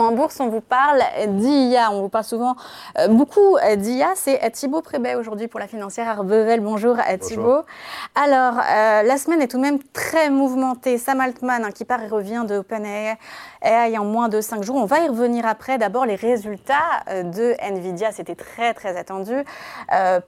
En bourse, on vous parle d'IA. On vous parle souvent euh, beaucoup d'IA. C'est Thibaut Prébet aujourd'hui pour la financière Arbevel. Bonjour Thibaut. Alors, euh, la semaine est tout de même très mouvementée. Sam Altman, hein, qui part et revient de OpenAI en moins de 5 jours. On va y revenir après. D'abord, les résultats euh, de Nvidia. C'était très, très attendu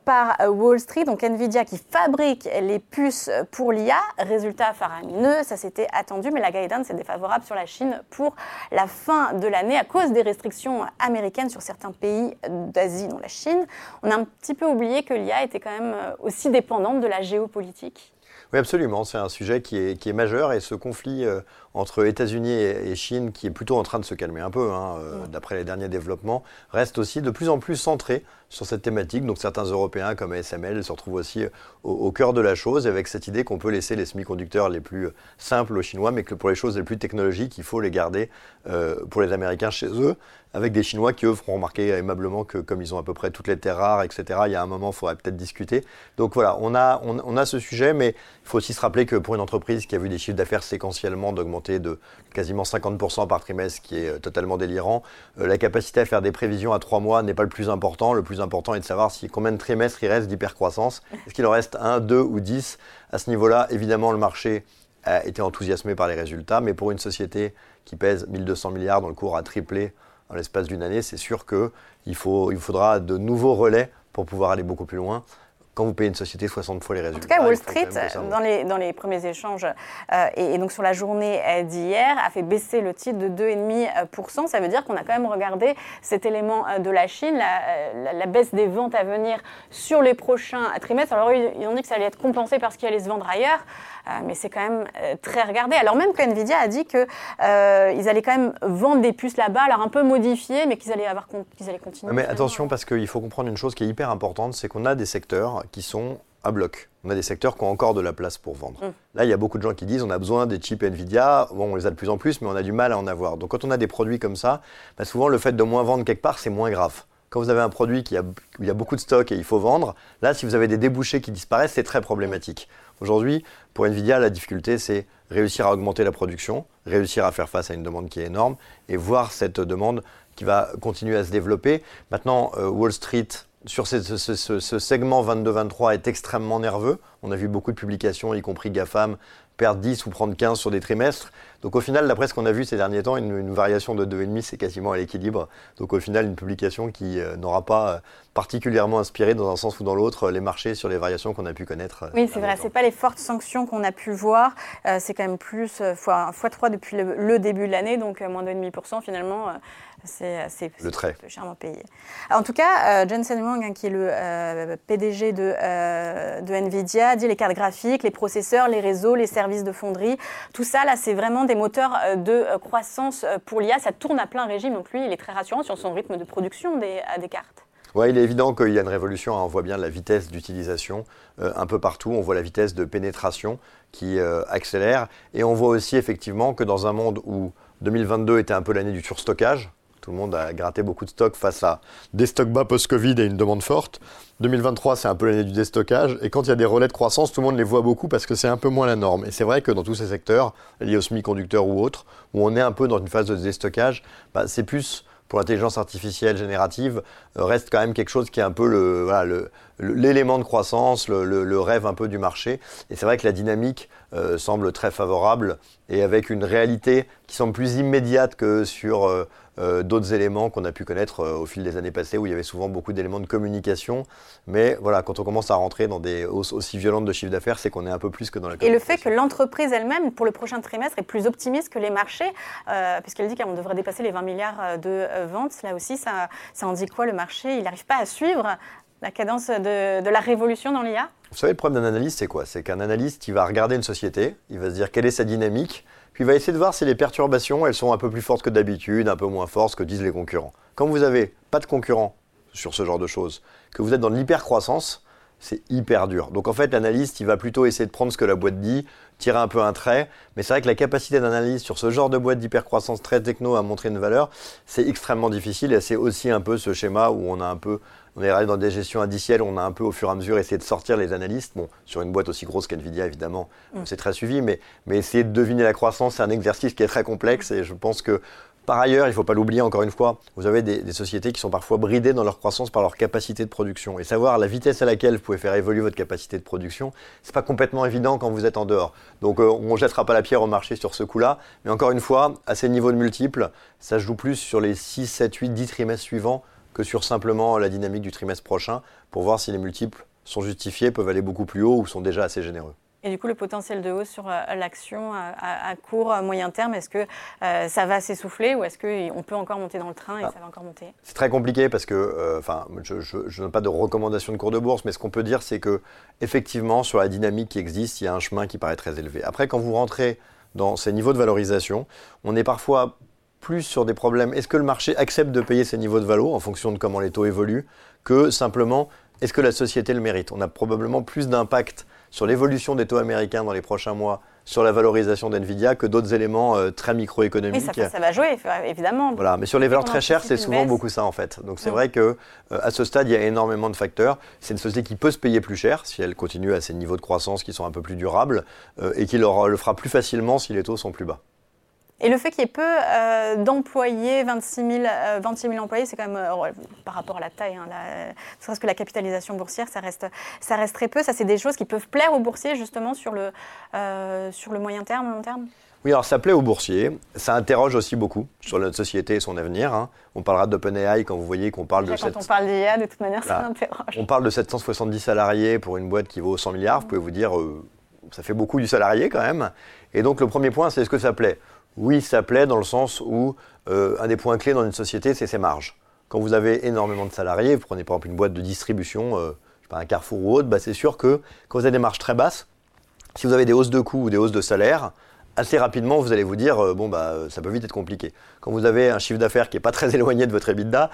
par Wall Street. Donc, Nvidia qui fabrique les puces pour l'IA. Résultat faramineux. Ça, c'était attendu. Mais la guidance est défavorable sur la Chine pour la fin de à cause des restrictions américaines sur certains pays d'Asie, dont la Chine. On a un petit peu oublié que l'IA était quand même euh, aussi dépendante de la géopolitique. Oui, absolument. C'est un sujet qui est, qui est, majeur et ce conflit euh, entre États-Unis et, Chine, qui est plutôt en train de se calmer un peu, hein, euh, d'après les derniers développements, reste aussi de plus en plus centré sur cette thématique. Donc certains Européens comme ASML se retrouvent aussi au, cœur de la chose, avec cette idée qu'on peut laisser les semi-conducteurs les plus simples aux Chinois, mais que pour les choses les plus technologiques, il faut les garder pour les Américains chez eux avec des Chinois qui, eux, feront remarquer aimablement que comme ils ont à peu près toutes les terres rares, etc., il y a un moment, il faudrait peut-être discuter. Donc voilà, on a, on, a ce sujet, mais il faut aussi se rappeler que pour une entreprise qui a vu des chiffres d'affaires séquentiellement d'augmenter de quasiment 50% par trimestre, qui est euh, totalement délirant, euh, la capacité à faire des prévisions à trois mois n'est pas le plus important. Le plus important est de savoir si combien de trimestres il reste d'hypercroissance. Est-ce qu'il en reste un, deux ou dix? À ce niveau-là, évidemment, le marché a été enthousiasmé par les résultats, mais pour une société qui pèse 1200 milliards dont le cours a triplé dans l'espace d'une année, c'est sûr qu'il il faudra de nouveaux relais pour pouvoir aller beaucoup plus loin quand vous payez une société 60 fois les résultats. En tout cas, Wall Street, dans les, dans les premiers échanges, euh, et, donc sur la journée euh, d'hier, a fait baisser le titre de 2,5%. Ça veut dire qu'on a quand même regardé cet élément euh, de la Chine, la, la, baisse des ventes à venir sur les prochains trimestres. Alors, ils ont dit que ça allait être compensé parce qu'il allait se vendre ailleurs. mais c'est quand même très regardé. Alors même que Nvidia a dit qu'ils euh, allaient quand même vendre des puces là-bas, alors un peu modifiées, mais qu'ils allaient, avoir, qu'ils allaient continuer. Mais attention, parce qu'il faut comprendre une chose qui est hyper importante, c'est qu'on a des secteurs qui sont à bloc. On a des secteurs qui ont encore de la place pour vendre. Mm. Là, il y a beaucoup de gens qui disent on a besoin des chips Nvidia. Bon, on les a de plus en plus, mais on a du mal à en avoir. Donc, quand on a des produits comme ça, bah, souvent le fait de moins vendre quelque part, c'est moins grave. Quand vous avez un produit qui a, où il y a beaucoup de stock et il faut vendre, là, si vous avez des débouchés qui disparaissent, c'est très problématique. Aujourd'hui, pour Nvidia, la difficulté, c'est réussir à augmenter la production, réussir à faire face à une demande qui est énorme et voir cette demande qui va continuer à se développer. Maintenant, euh, Wall Street sur ce, segment 22-23 est extrêmement nerveux. On a vu beaucoup de publications, y compris GAFAM, perdre 10 ou prendre 15 sur des trimestres. Donc au final, d'après ce qu'on a vu ces derniers temps, une, variation de 2,5, c'est quasiment à l'équilibre. Donc au final, une publication qui euh, n'aura pas euh, particulièrement inspiré dans un sens ou dans l'autre les marchés sur les variations qu'on a pu connaître. Euh, oui, c'est vrai, c'est pas les fortes sanctions qu'on a pu voir, c'est quand même plus fois, fois 3 depuis le, début de l'année, donc moins de 2,5% finalement. C'est le trait. charmant payé. en tout cas, Jensen Wang, hein, qui est le PDG de, de Nvidia, dit les cartes graphiques, les processeurs, les réseaux, les services de fonderie, tout ça là, c'est vraiment des moteurs euh, de euh, croissance euh, pour l'IA. Ça tourne à plein régime, donc lui, il est très rassurant sur son rythme de production des, des cartes. Oui, il est évident qu'il y a une révolution. Hein. On voit bien la vitesse d'utilisation un peu partout. On voit la vitesse de pénétration qui accélère. Et on voit aussi effectivement que dans un monde où 2022 était un peu l'année du surstockage, tout le monde a gratté beaucoup de stocks face à des stocks bas post-Covid et une demande forte. 2023, c'est un peu l'année du déstockage. Et quand il y a des relais de croissance, tout le monde les voit beaucoup parce que c'est un peu moins la norme. Et c'est vrai que dans tous ces secteurs, liés aux semi-conducteurs ou autres, où on est un peu dans une phase de déstockage, bah, c'est plus pour l'intelligence artificielle générative, euh, reste quand même quelque chose qui est un peu le, l'élément de croissance, le, rêve un peu du marché. Et c'est vrai que la dynamique euh, semble très favorable et avec une réalité qui semble plus immédiate que sur euh, euh, d'autres éléments qu'on a pu connaître au fil des années passées où il y avait souvent beaucoup d'éléments de communication. Mais voilà, quand on commence à rentrer dans des hausses aussi violentes de chiffre d'affaires, c'est qu'on est un peu plus que dans la Et le fait que l'entreprise elle-même, pour le prochain trimestre, est plus optimiste que les marchés, puisqu'elle dit qu'on devrait dépasser les 20 milliards de ventes, là aussi, ça, ça en dit quoi le marché? Il n'arrive pas à suivre la cadence de, la révolution dans l'IA Vous savez, le problème d'un analyste, c'est quoi? C'est qu'un analyste, il va regarder une société, il va se dire quelle est sa dynamique, puis il va essayer de voir si les perturbations, elles sont un peu plus fortes que d'habitude, un peu moins fortes que disent les concurrents. Quand vous n'avez pas de concurrents sur ce genre de choses, que vous êtes dans l'hypercroissance, c'est hyper dur. Donc en fait, l'analyste, il va plutôt essayer de prendre ce que la boîte dit, tirer un peu un trait. Mais c'est vrai que la capacité d'analyse sur ce genre de boîte d'hypercroissance très techno à montrer une valeur, c'est extrêmement difficile. Et c'est aussi un peu ce schéma où on a un peu on est dans des gestions indicielles, on a un peu au fur et à mesure essayé de sortir les analystes. Bon, sur une boîte aussi grosse qu'NVIDIA, évidemment, mm. c'est très suivi, mais, mais essayer de deviner la croissance, c'est un exercice qui est très complexe et je pense que Par ailleurs, il ne faut pas l'oublier encore une fois, vous avez des, sociétés qui sont parfois bridées dans leur croissance par leur capacité de production. Et savoir la vitesse à laquelle vous pouvez faire évoluer votre capacité de production, ce n'est pas complètement évident quand vous êtes en dehors. Donc euh, on ne jettera pas la pierre au marché sur ce coup-là. Mais encore une fois, à ces niveaux de multiples, ça joue plus sur les 6, 7, 8, 10 trimestres suivants que sur simplement la dynamique du trimestre prochain pour voir si les multiples sont justifiés, peuvent aller beaucoup plus haut ou sont déjà assez généreux. Et du coup, le potentiel de hausse sur euh, l'action à, court, moyen terme, est-ce que euh, ça va s'essouffler ou est-ce qu'on peut encore monter dans le train et ah. ça va encore monter? C'est très compliqué parce que, euh, enfin, je, je, n'ai pas de recommandation de cours de bourse, mais ce qu'on peut dire, c'est que effectivement, sur la dynamique qui existe, il y a un chemin qui paraît très élevé. Après, quand vous rentrez dans ces niveaux de valorisation, on est parfois plus sur des problèmes. Est-ce que le marché accepte de payer ces niveaux de valo en fonction de comment les taux évoluent que simplement est-ce que la société le mérite? On a probablement plus d'impact sur l'évolution des taux américains dans les prochains mois, sur la valorisation d'NVIDIA que d'autres éléments euh, très microéconomiques. Oui, ça, va jouer, évidemment. Voilà, mais sur les valeurs très chères, c'est souvent beaucoup ça en fait. Donc c'est vrai que euh, à ce stade, il y a énormément de facteurs. C'est une société qui peut se payer plus cher si elle continue à ces niveaux de croissance qui sont un peu plus durables euh, et qui leur, le fera plus facilement si les taux sont plus bas. Et le fait qu'il y ait peu euh, d'employés, 26 000, 26 000 employés, c'est quand même, euh, par rapport à la taille, hein, la, que la capitalisation boursière, ça reste, ça reste très peu. Ça, c'est des choses qui peuvent plaire aux boursiers, justement, sur le, euh, sur le moyen terme, long terme? Oui, alors ça plaît aux boursiers. Ça interroge aussi beaucoup sur notre société et son avenir. Hein. On parlera d'OpenAI quand vous voyez qu'on parle de. Quand on parle d'IA, de toute manière, ça interroge. On parle de 770 salariés pour une boîte qui vaut 100 milliards. Vous pouvez vous dire, ça fait beaucoup du salarié quand même. Et donc le premier point, c'est est-ce que ça plaît? Oui, ça plaît dans le sens où euh, un des points clés dans une société, c'est ses marges. Quand vous avez énormément de salariés, vous prenez par exemple une boîte de distribution, euh, pas, un Carrefour ou autre, bah, c'est sûr que quand vous avez des marges très basses, si vous avez des hausses de coûts ou des hausses de salaire, assez rapidement, vous allez vous dire, euh, bon, bah, ça peut vite être compliqué. Quand vous avez un chiffre d'affaires qui n'est pas très éloigné de votre EBITDA,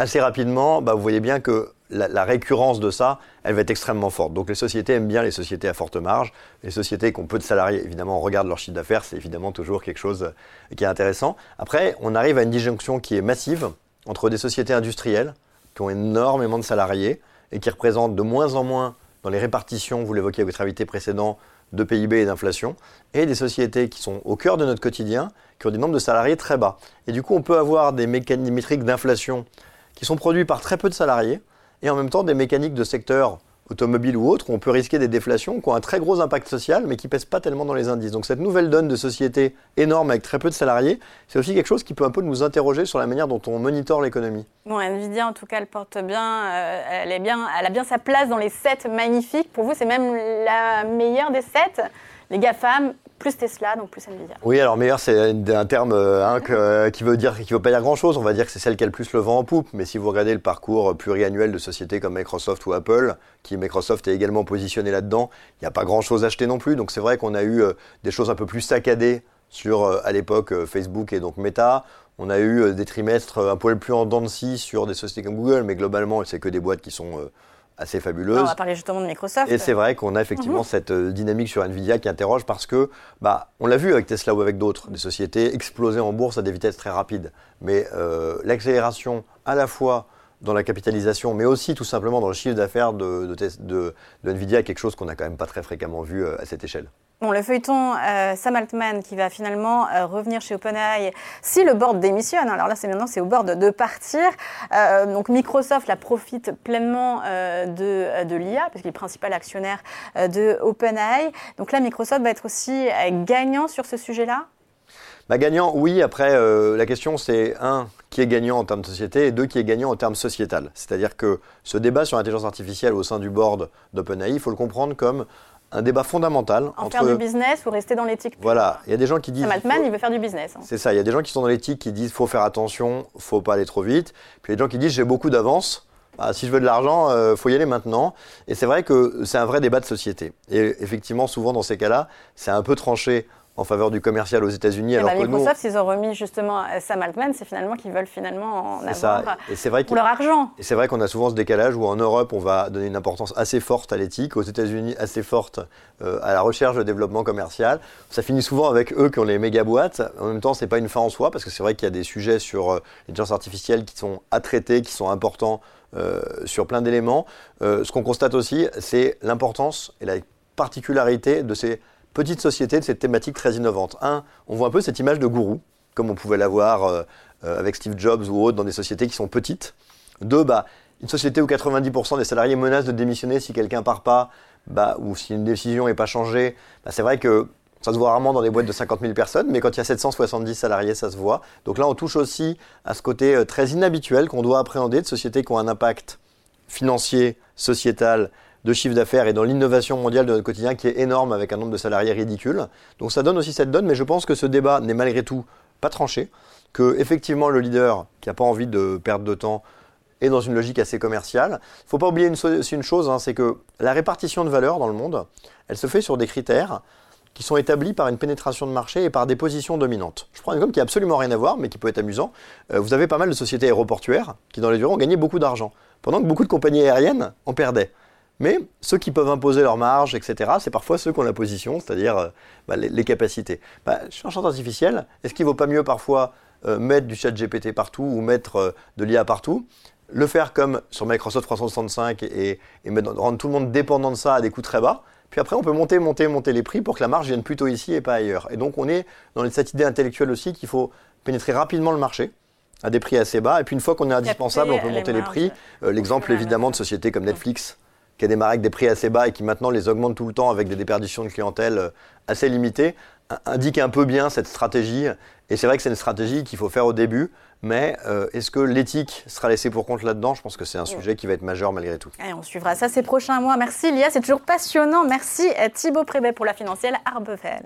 assez rapidement, bah, vous voyez bien que la, récurrence de ça, elle va être extrêmement forte. Donc les sociétés aiment bien les sociétés à forte marge. Les sociétés qui ont peu de salariés, évidemment, on regarde leur chiffre d'affaires, c'est évidemment toujours quelque chose qui est intéressant. Après, on arrive à une disjonction qui est massive entre des sociétés industrielles qui ont énormément de salariés et qui représentent de moins en moins dans les répartitions, vous l'évoquiez à votre invité précédent, de PIB et d'inflation, et des sociétés qui sont au cœur de notre quotidien, qui ont des nombres de salariés très bas. Et du coup, on peut avoir des métriques d'inflation qui sont produits par très peu de salariés, et en même temps des mécaniques de secteur automobile ou autre, où on peut risquer des déflations qui ont un très gros impact social, mais qui pèsent pas tellement dans les indices. Donc cette nouvelle donne de société énorme avec très peu de salariés, c'est aussi quelque chose qui peut un peu nous interroger sur la manière dont on monitore l'économie. Bon, Nvidia, en tout cas, elle porte bien, euh, elle, bien, elle a bien sa place dans les sept magnifiques. Pour vous, c'est même la meilleure des sept? Les GAFAM, plus Tesla, donc plus Nvidia. Oui, alors meilleur, c'est un terme euh, euh, qui veut dire qui veut pas dire grand-chose. On va dire que c'est celle qui a le plus le vent en poupe. Mais si vous regardez le parcours pluriannuel de sociétés comme Microsoft ou Apple, qui Microsoft est également positionné là-dedans, il n'y a pas grand-chose acheté non plus. Donc c'est vrai qu'on a eu euh, des choses un peu plus saccadées sur, à l'époque, Facebook et donc Meta. On a eu des trimestres un peu plus en dents sur des sociétés comme Google, mais globalement, c'est que des boîtes qui sont assez fabuleuse. on va parler justement de Microsoft. Et c'est vrai qu'on a effectivement mhm. cette euh, dynamique sur Nvidia qui interroge parce que, bah, on l'a vu avec Tesla ou avec d'autres, des sociétés exploser en bourse à des vitesses très rapides. Mais euh, l'accélération à la fois dans la capitalisation, mais aussi tout simplement dans le chiffre d'affaires de, de, Nvidia, quelque chose qu'on n'a quand même pas très fréquemment vu euh, à cette échelle. Bon, le feuilleton euh, Sam Altman qui va finalement euh, revenir chez OpenAI si le board démissionne. Alors là, c'est maintenant c'est au board de partir. donc Microsoft la profite pleinement de, de l'IA parce qu'il est principal actionnaire de OpenAI. Donc là, Microsoft va être aussi gagnant sur ce sujet-là? Bah, gagnant, oui. Après, la question c'est un, qui est gagnant en termes de société et deux, qui est gagnant en termes sociétal. C'est-à-dire que ce débat sur l'intelligence artificielle au sein du board d'OpenAI, il faut le comprendre comme un débat fondamental. En faire du business ou rester dans l'éthique Voilà, il y a des gens qui disent... Sam Altman, il veut faire du business. Hein. C'est ça, il y a des gens qui sont dans l'éthique qui disent faut faire attention, faut pas aller trop vite. Puis il y a des gens qui disent j'ai beaucoup d'avance, bah, si je veux de l'argent, il euh, faut y aller maintenant. Et c'est vrai que c'est un vrai débat de société. Et effectivement, souvent dans ces cas-là, c'est un peu tranché en faveur du commercial aux États-Unis. Alors bah, Microsoft, ils ont remis justement Sam Altman, c'est finalement qu'ils veulent finalement en avoir vrai pour leur argent. Et c'est vrai qu'on a souvent ce décalage où en Europe, on va donner une importance assez forte à l'éthique, aux États-Unis assez forte euh, à la recherche de développement commercial. Ça finit souvent avec eux qui ont les méga boîtes. En même temps, c'est pas une fin en soi parce que c'est vrai qu'il y a des sujets sur euh, l'intelligence artificielle qui sont à traiter, qui sont importants euh, sur plein d'éléments. ce qu'on constate aussi, c'est l'importance et la particularité de ces petite société de cette thématique très innovante. Un, on voit un peu cette image de gourou comme on pouvait l'avoir avec Steve Jobs ou autres dans des sociétés qui sont petites. Deux, bah, une société où 90% des salariés menacent de démissionner si quelqu'un part pas, bah, ou si une décision n'est pas changée, bah, c'est vrai que ça se voit rarement dans des boîtes de 50 000 personnes, mais quand il y a 770 salariés, ça se voit. Donc là, on touche aussi à ce côté euh, très inhabituel qu'on doit appréhender de sociétés qui ont un impact financier, sociétal, de chiffre d'affaires et dans l'innovation mondiale de notre quotidien qui est énorme avec un nombre de salariés ridicule. Donc ça donne aussi cette donne, mais je pense que ce débat n'est malgré tout pas tranché, que effectivement le leader qui n'a pas envie de perdre de temps est dans une logique assez commerciale. Il ne faut pas oublier une, chose, hein, c'est que la répartition de valeur dans le monde, elle se fait sur des critères qui sont établis par une pénétration de marché et par des positions dominantes. Je prends un exemple qui n'a absolument rien à voir, mais qui peut être amusant. Euh, vous avez pas mal de sociétés aéroportuaires qui, dans les durées, ont gagné beaucoup d'argent, pendant que beaucoup de compagnies aériennes en perdaient. Mais ceux qui peuvent imposer leurs marges, etc., c'est parfois ceux qui ont la position, c'est-à-dire euh, bah, les, capacités. Bah, sur un champ artificiel, est-ce qu'il ne vaut pas mieux parfois euh, mettre du chat GPT partout ou mettre de l'IA partout? Le faire comme sur Microsoft 365 et, et rendre tout le monde dépendant de ça à des coûts très bas, puis après, on peut monter, monter, monter les prix pour que la marge vienne plutôt ici et pas ailleurs. Et donc, on est dans cette idée intellectuelle aussi qu'il faut pénétrer rapidement le marché à des prix assez bas. Et puis, une fois qu'on est indispensable, on peut monter les, prix. Euh, l'exemple, évidemment, de sociétés comme Netflix, qui a démarré avec des prix assez bas et qui maintenant les augmente tout le temps avec des déperditions de clientèle euh, assez limitées, indique un peu bien cette stratégie. Et c'est vrai que c'est une stratégie qu'il faut faire au début. Mais euh, est-ce que l'éthique sera laissée pour compte là-dedans? Je pense que c'est un sujet qui va être majeur malgré tout. on suivra ça ces prochains mois. Merci Lia, c'est toujours passionnant. Merci Thibaut Prébet pour la financière Arbevel.